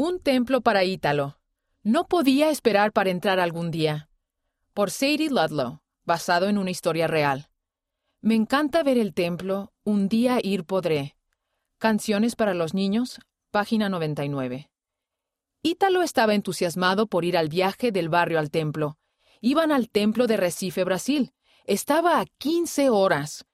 Un templo para Ítalo. No podía esperar para entrar algún día. Por Sadie Ludlow, basado en una historia real. Me encanta ver el templo, un día ir podré. Canciones para los niños, página 99. Ítalo estaba entusiasmado por ir al viaje del barrio al templo. Iban al templo de Recife, Brasil. Estaba a 15 horas.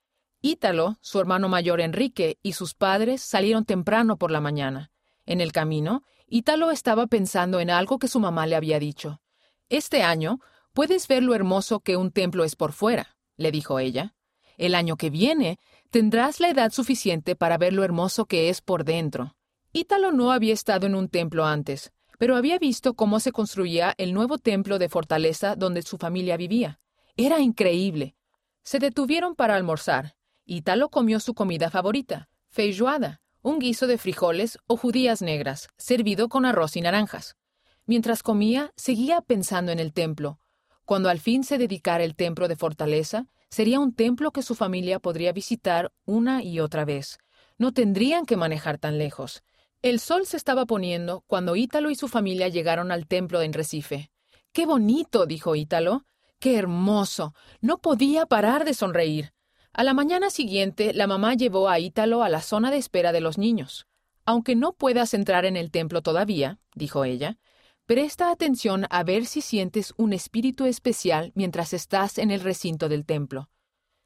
Ítalo, su hermano mayor Enrique y sus padres salieron temprano por la mañana. En el camino, Ítalo estaba pensando en algo que su mamá le había dicho. Este año puedes ver lo hermoso que un templo es por fuera, le dijo ella. El año que viene tendrás la edad suficiente para ver lo hermoso que es por dentro. Ítalo no había estado en un templo antes, pero había visto cómo se construía el nuevo templo de fortaleza donde su familia vivía. Era increíble. Se detuvieron para almorzar. Ítalo comió su comida favorita, feijoada, un guiso de frijoles o judías negras, servido con arroz y naranjas. Mientras comía, seguía pensando en el templo. Cuando al fin se dedicara el templo de fortaleza, sería un templo que su familia podría visitar una y otra vez. No tendrían que manejar tan lejos. El sol se estaba poniendo cuando Ítalo y su familia llegaron al templo en Recife. ¡Qué bonito! dijo Ítalo. ¡Qué hermoso! No podía parar de sonreír. A la mañana siguiente, la mamá llevó a Ítalo a la zona de espera de los niños. Aunque no puedas entrar en el templo todavía, dijo ella, presta atención a ver si sientes un espíritu especial mientras estás en el recinto del templo.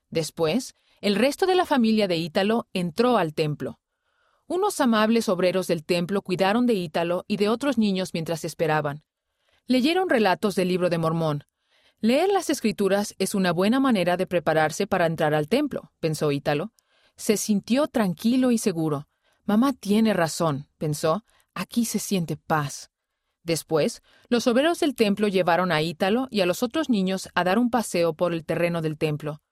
Después, el resto de la familia de Ítalo entró al templo. Unos amables obreros del templo cuidaron de Ítalo y de otros niños mientras esperaban. Leyeron relatos del libro de Mormón, Leer las escrituras es una buena manera de prepararse para entrar al templo, pensó Ítalo. Se sintió tranquilo y seguro. Mamá tiene razón, pensó. Aquí se siente paz. Después, los obreros del templo llevaron a Ítalo y a los otros niños a dar un paseo por el terreno del templo.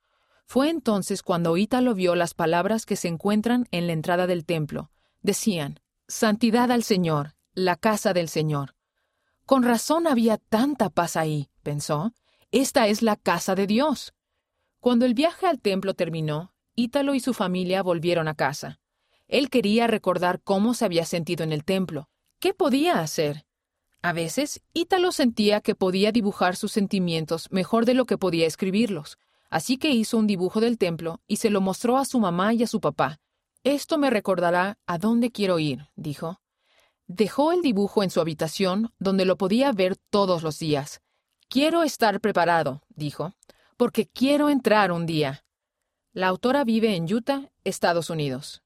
Fue entonces cuando Ítalo vio las palabras que se encuentran en la entrada del templo. Decían, Santidad al Señor, la casa del Señor. Con razón había tanta paz ahí, pensó. Esta es la casa de Dios. Cuando el viaje al templo terminó, Ítalo y su familia volvieron a casa. Él quería recordar cómo se había sentido en el templo. ¿Qué podía hacer? A veces, Ítalo sentía que podía dibujar sus sentimientos mejor de lo que podía escribirlos, así que hizo un dibujo del templo y se lo mostró a su mamá y a su papá. Esto me recordará a dónde quiero ir, dijo. Dejó el dibujo en su habitación, donde lo podía ver todos los días. Quiero estar preparado, dijo, porque quiero entrar un día. La autora vive en Utah, Estados Unidos.